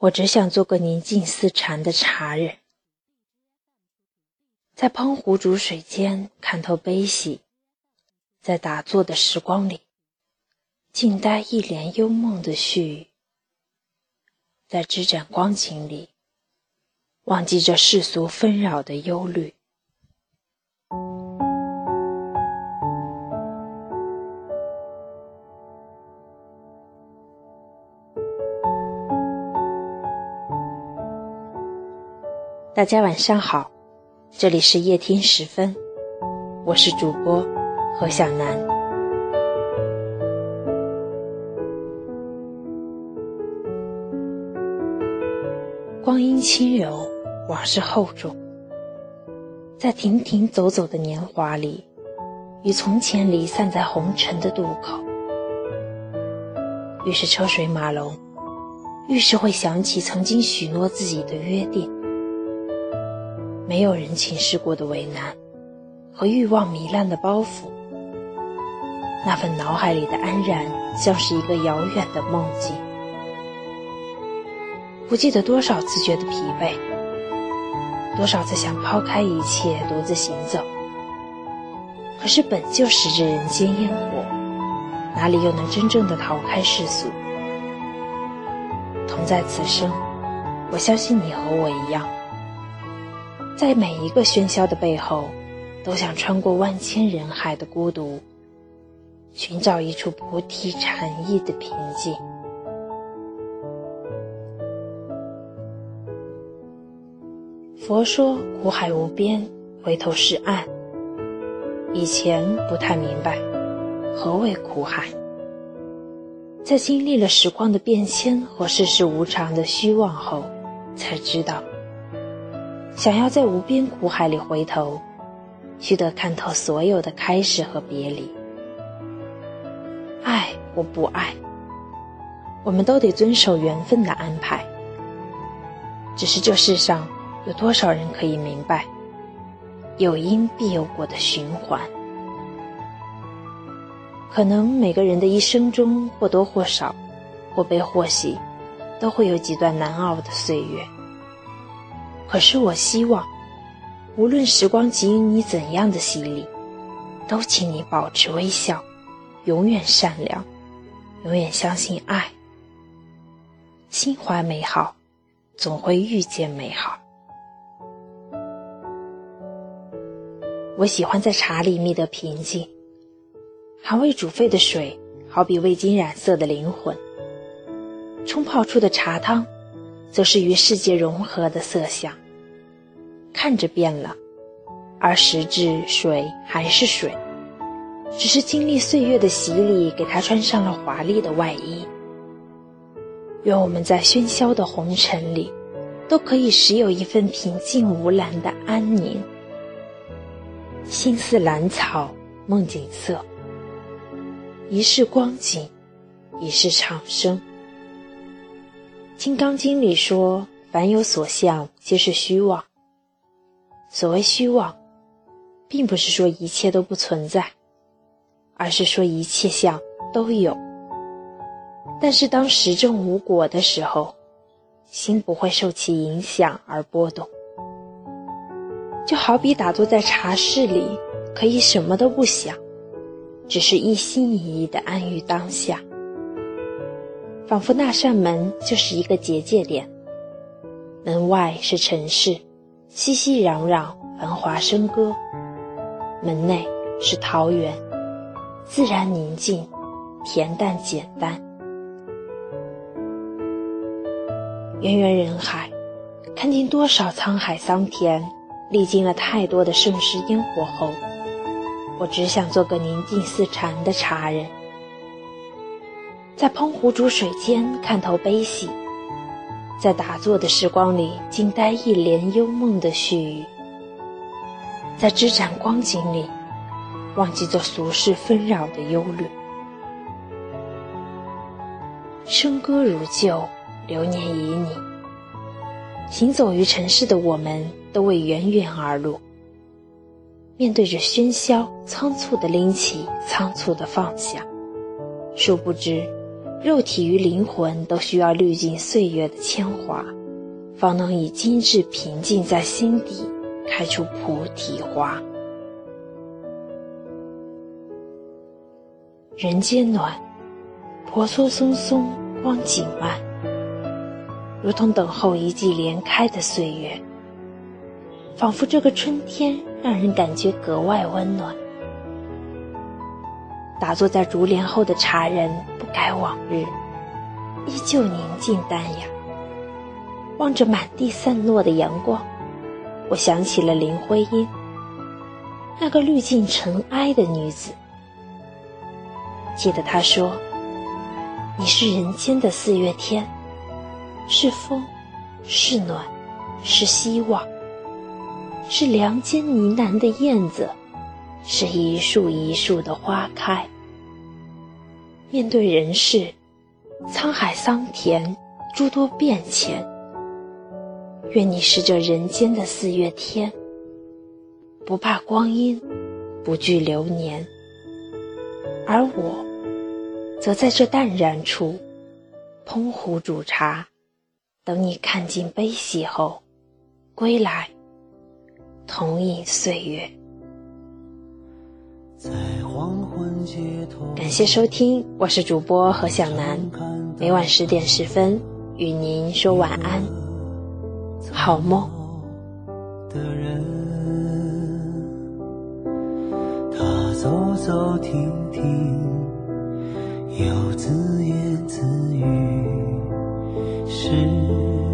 我只想做个宁静似禅的茶人，在烹壶煮水间看透悲喜，在打坐的时光里静待一帘幽梦的絮语，在织盏光景里忘记这世俗纷扰的忧虑。大家晚上好，这里是夜听时分，我是主播何小楠。光阴轻柔，往事厚重，在停停走走的年华里，与从前离散在红尘的渡口，越是车水马龙，越是会想起曾经许诺自己的约定。没有人情世故的为难和欲望糜烂的包袱，那份脑海里的安然，像是一个遥远的梦境。不记得多少次觉得疲惫，多少次想抛开一切独自行走。可是本就是这人间烟火，哪里又能真正的逃开世俗？同在此生，我相信你和我一样。在每一个喧嚣的背后，都想穿过万千人海的孤独，寻找一处菩提禅意的平静。佛说苦海无边，回头是岸。以前不太明白何为苦海，在经历了时光的变迁和世事无常的虚妄后，才知道。想要在无边苦海里回头，须得看透所有的开始和别离。爱或不爱，我们都得遵守缘分的安排。只是这世上有多少人可以明白，有因必有果的循环？可能每个人的一生中或多或少，或悲或喜，都会有几段难熬的岁月。可是我希望，无论时光给予你怎样的洗礼，都请你保持微笑，永远善良，永远相信爱，心怀美好，总会遇见美好。我喜欢在茶里觅得平静，还未煮沸的水，好比未经染色的灵魂；冲泡出的茶汤。则是与世界融合的色相，看着变了，而实质水还是水，只是经历岁月的洗礼，给它穿上了华丽的外衣。愿我们在喧嚣的红尘里，都可以时有一份平静无澜的安宁。心似兰草，梦景色，一世光景，一世长生。《金刚经》里说：“凡有所相，皆是虚妄。”所谓虚妄，并不是说一切都不存在，而是说一切相都有。但是当实证无果的时候，心不会受其影响而波动。就好比打坐在茶室里，可以什么都不想，只是一心一意的安于当下。仿佛那扇门就是一个结界点，门外是城市，熙熙攘攘，繁华笙歌；门内是桃源，自然宁静，恬淡简单。渊源人海，看尽多少沧海桑田，历经了太多的盛世烟火后，我只想做个宁静似禅的茶人。在喷壶煮水间看透悲喜，在打坐的时光里静待一帘幽梦的絮语，在织盏光景里忘记这俗世纷扰的忧虑。笙歌如旧，流年旖旎。行走于尘世的我们，都为源远而路。面对着喧嚣，仓促的拎起，仓促的放下，殊不知。肉体与灵魂都需要滤尽岁月的铅华，方能以精致平静在心底开出菩提花。人间暖，婆娑松松，光景慢，如同等候一季莲开的岁月，仿佛这个春天让人感觉格外温暖。打坐在竹帘后的茶人不改往日，依旧宁静淡雅。望着满地散落的阳光，我想起了林徽因，那个滤尽尘埃的女子。记得她说：“你是人间的四月天，是风，是暖，是希望，是梁间呢喃的燕子。”是一树一树的花开。面对人世，沧海桑田，诸多变迁。愿你是这人间的四月天，不怕光阴，不惧流年。而我，则在这淡然处，烹壶煮茶，等你看尽悲喜后，归来，同饮岁月。感谢收听，我是主播何小楠，每晚十点十分与您说晚安，好梦。他走走停停，又自言自语，是。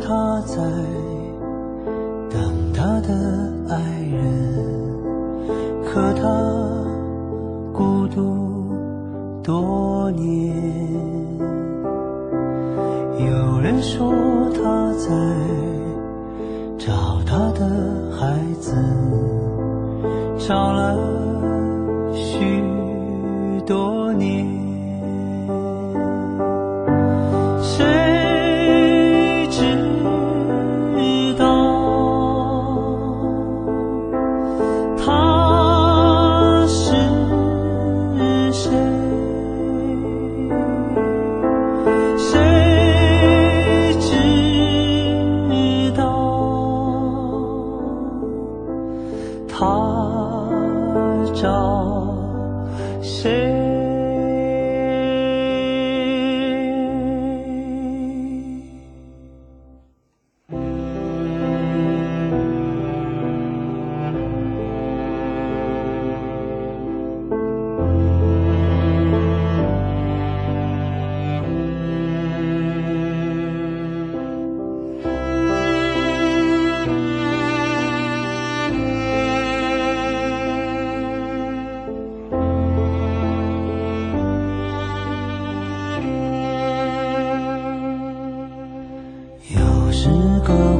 他在等他的爱人，可他孤独多年。有人说他在找他的孩子，找了许多年。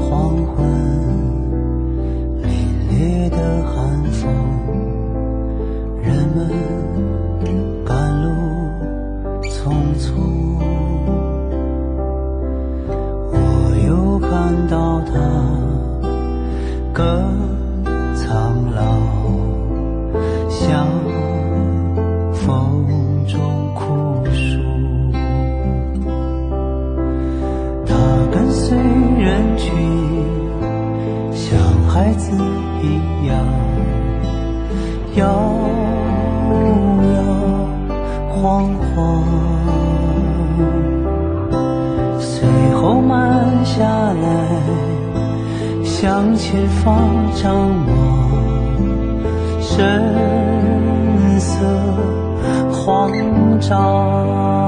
黄昏凛冽的寒风人们赶路匆匆。我又看到他隔摇摇晃晃，随后慢下来，向前方张望，神色慌张。